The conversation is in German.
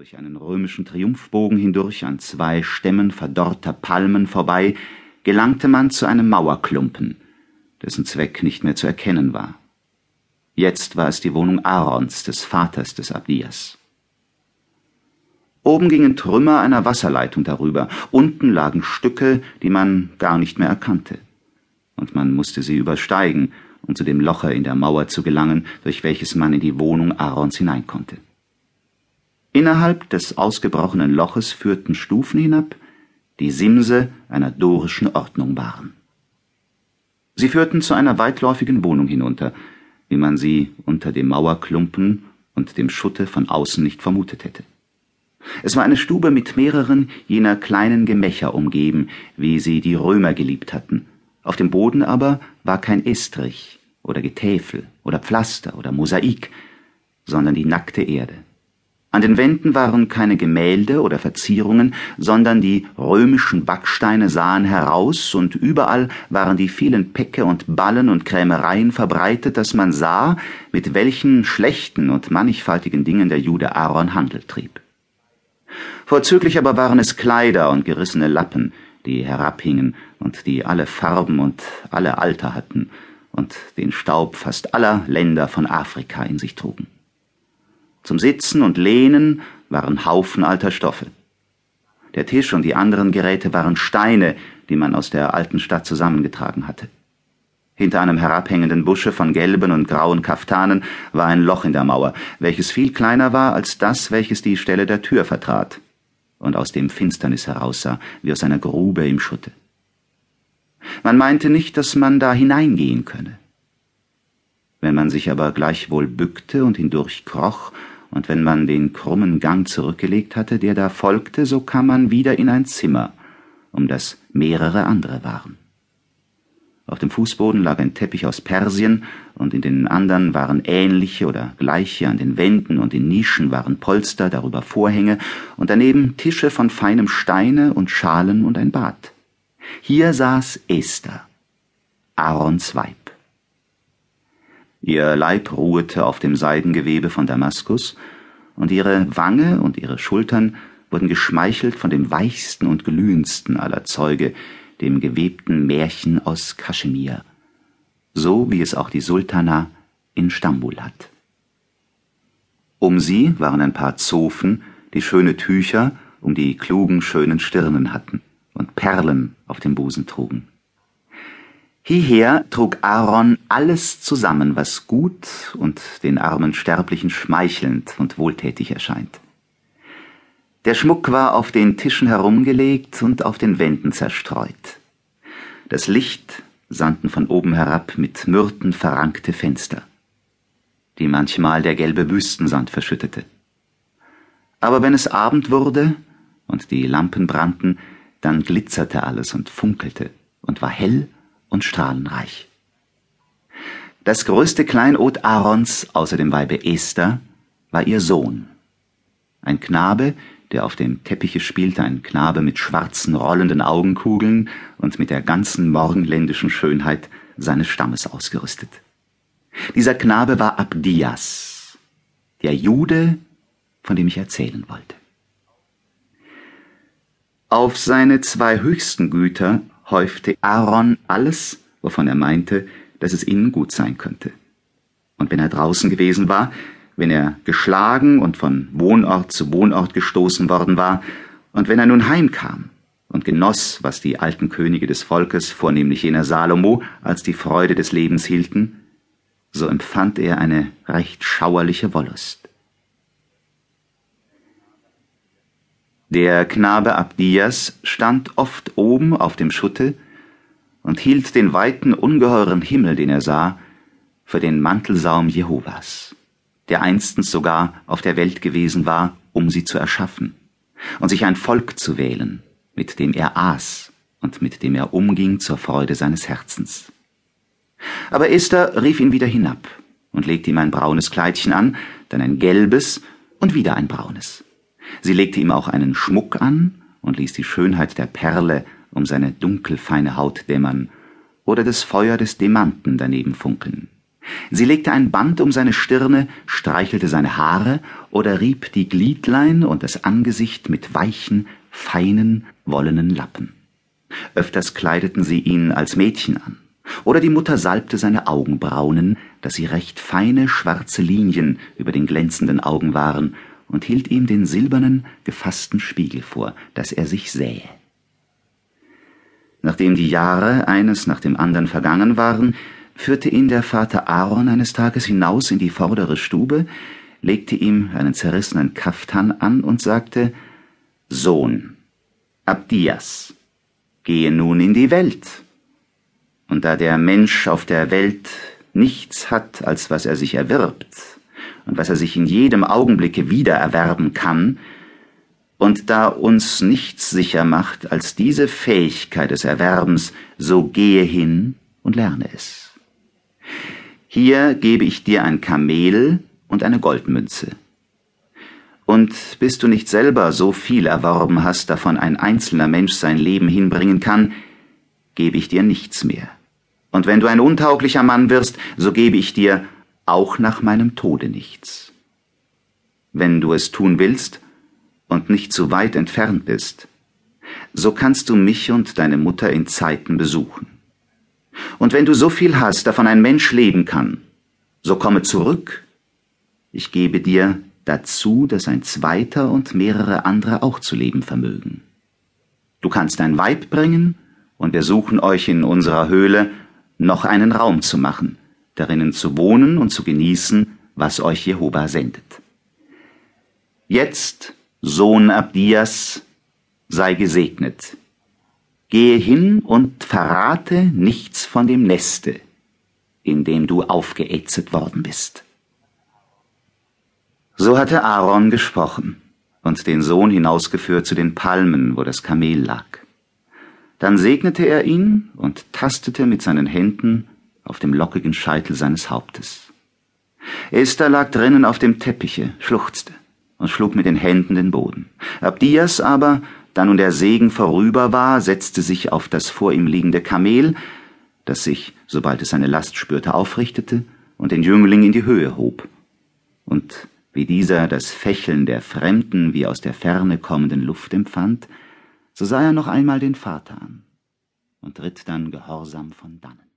durch einen römischen Triumphbogen hindurch an zwei Stämmen verdorrter Palmen vorbei, gelangte man zu einem Mauerklumpen, dessen Zweck nicht mehr zu erkennen war. Jetzt war es die Wohnung Aarons, des Vaters des Abdias. Oben gingen Trümmer einer Wasserleitung darüber, unten lagen Stücke, die man gar nicht mehr erkannte. Und man musste sie übersteigen, um zu dem Loche in der Mauer zu gelangen, durch welches man in die Wohnung Aarons hinein konnte. Innerhalb des ausgebrochenen Loches führten Stufen hinab, die Simse einer dorischen Ordnung waren. Sie führten zu einer weitläufigen Wohnung hinunter, wie man sie unter dem Mauerklumpen und dem Schutte von außen nicht vermutet hätte. Es war eine Stube mit mehreren jener kleinen Gemächer umgeben, wie sie die Römer geliebt hatten. Auf dem Boden aber war kein Estrich oder Getäfel oder Pflaster oder Mosaik, sondern die nackte Erde. An den Wänden waren keine Gemälde oder Verzierungen, sondern die römischen Backsteine sahen heraus, und überall waren die vielen Päcke und Ballen und Krämereien verbreitet, dass man sah, mit welchen schlechten und mannigfaltigen Dingen der Jude Aaron Handel trieb. Vorzüglich aber waren es Kleider und gerissene Lappen, die herabhingen und die alle Farben und alle Alter hatten und den Staub fast aller Länder von Afrika in sich trugen. Zum Sitzen und Lehnen waren Haufen alter Stoffe. Der Tisch und die anderen Geräte waren Steine, die man aus der alten Stadt zusammengetragen hatte. Hinter einem herabhängenden Busche von gelben und grauen Kaftanen war ein Loch in der Mauer, welches viel kleiner war als das, welches die Stelle der Tür vertrat und aus dem Finsternis heraussah, wie aus einer Grube im Schutte. Man meinte nicht, dass man da hineingehen könne. Wenn man sich aber gleichwohl bückte und hindurchkroch, und wenn man den krummen Gang zurückgelegt hatte, der da folgte, so kam man wieder in ein Zimmer, um das mehrere andere waren. Auf dem Fußboden lag ein Teppich aus Persien, und in den anderen waren ähnliche oder gleiche, an den Wänden und in Nischen waren Polster, darüber Vorhänge, und daneben Tische von feinem Steine und Schalen und ein Bad. Hier saß Esther, Aarons Weib. Ihr Leib ruhete auf dem Seidengewebe von Damaskus, und ihre Wange und ihre Schultern wurden geschmeichelt von dem weichsten und glühendsten aller Zeuge, dem gewebten Märchen aus Kaschmir, so wie es auch die Sultana in Stambul hat. Um sie waren ein paar Zofen, die schöne Tücher um die klugen, schönen Stirnen hatten und Perlen auf dem Busen trugen. Hierher trug Aaron alles zusammen, was gut und den armen Sterblichen schmeichelnd und wohltätig erscheint. Der Schmuck war auf den Tischen herumgelegt und auf den Wänden zerstreut. Das Licht sandten von oben herab mit Myrten verrankte Fenster, die manchmal der gelbe Wüstensand verschüttete. Aber wenn es Abend wurde und die Lampen brannten, dann glitzerte alles und funkelte und war hell und strahlenreich. Das größte Kleinod Aarons außer dem Weibe Esther war ihr Sohn. Ein Knabe, der auf dem Teppiche spielte, ein Knabe mit schwarzen rollenden Augenkugeln und mit der ganzen morgenländischen Schönheit seines Stammes ausgerüstet. Dieser Knabe war Abdias, der Jude, von dem ich erzählen wollte. Auf seine zwei höchsten Güter häufte Aaron alles, wovon er meinte, dass es ihnen gut sein könnte. Und wenn er draußen gewesen war, wenn er geschlagen und von Wohnort zu Wohnort gestoßen worden war, und wenn er nun heimkam und genoss, was die alten Könige des Volkes, vornehmlich jener Salomo, als die Freude des Lebens hielten, so empfand er eine recht schauerliche Wollust. Der Knabe Abdias stand oft oben auf dem Schutte und hielt den weiten, ungeheuren Himmel, den er sah, für den Mantelsaum Jehovas, der einstens sogar auf der Welt gewesen war, um sie zu erschaffen, und sich ein Volk zu wählen, mit dem er aß und mit dem er umging zur Freude seines Herzens. Aber Esther rief ihn wieder hinab und legte ihm ein braunes Kleidchen an, dann ein gelbes und wieder ein braunes. Sie legte ihm auch einen Schmuck an und ließ die Schönheit der Perle um seine dunkelfeine Haut dämmern oder das Feuer des Demanten daneben funkeln. Sie legte ein Band um seine Stirne, streichelte seine Haare oder rieb die Gliedlein und das Angesicht mit weichen, feinen, wollenen Lappen. Öfters kleideten sie ihn als Mädchen an. Oder die Mutter salbte seine Augenbraunen, dass sie recht feine schwarze Linien über den glänzenden Augen waren, und hielt ihm den silbernen, gefassten Spiegel vor, dass er sich sähe. Nachdem die Jahre eines nach dem anderen vergangen waren, führte ihn der Vater Aaron eines Tages hinaus in die vordere Stube, legte ihm einen zerrissenen Kaftan an und sagte Sohn, Abdias, gehe nun in die Welt. Und da der Mensch auf der Welt nichts hat, als was er sich erwirbt, und was er sich in jedem Augenblicke wieder erwerben kann, und da uns nichts sicher macht als diese Fähigkeit des Erwerbens, so gehe hin und lerne es. Hier gebe ich dir ein Kamel und eine Goldmünze. Und bis du nicht selber so viel erworben hast, davon ein einzelner Mensch sein Leben hinbringen kann, gebe ich dir nichts mehr. Und wenn du ein untauglicher Mann wirst, so gebe ich dir auch nach meinem Tode nichts. Wenn du es tun willst, und nicht zu weit entfernt bist, so kannst du mich und deine Mutter in Zeiten besuchen. Und wenn du so viel hast, davon ein Mensch leben kann, so komme zurück. Ich gebe dir dazu, dass ein zweiter und mehrere andere auch zu leben vermögen. Du kannst ein Weib bringen, und wir suchen euch in unserer Höhle noch einen Raum zu machen, darinnen zu wohnen und zu genießen, was euch Jehova sendet. Jetzt Sohn Abdias, sei gesegnet. Gehe hin und verrate nichts von dem Neste, in dem du aufgeätzet worden bist. So hatte Aaron gesprochen und den Sohn hinausgeführt zu den Palmen, wo das Kamel lag. Dann segnete er ihn und tastete mit seinen Händen auf dem lockigen Scheitel seines Hauptes. Esther lag drinnen auf dem Teppiche, schluchzte und schlug mit den Händen den Boden. Abdias aber, da nun der Segen vorüber war, setzte sich auf das vor ihm liegende Kamel, das sich, sobald es seine Last spürte, aufrichtete und den Jüngling in die Höhe hob. Und wie dieser das Fächeln der fremden, wie aus der Ferne kommenden Luft empfand, so sah er noch einmal den Vater an und ritt dann gehorsam von dannen.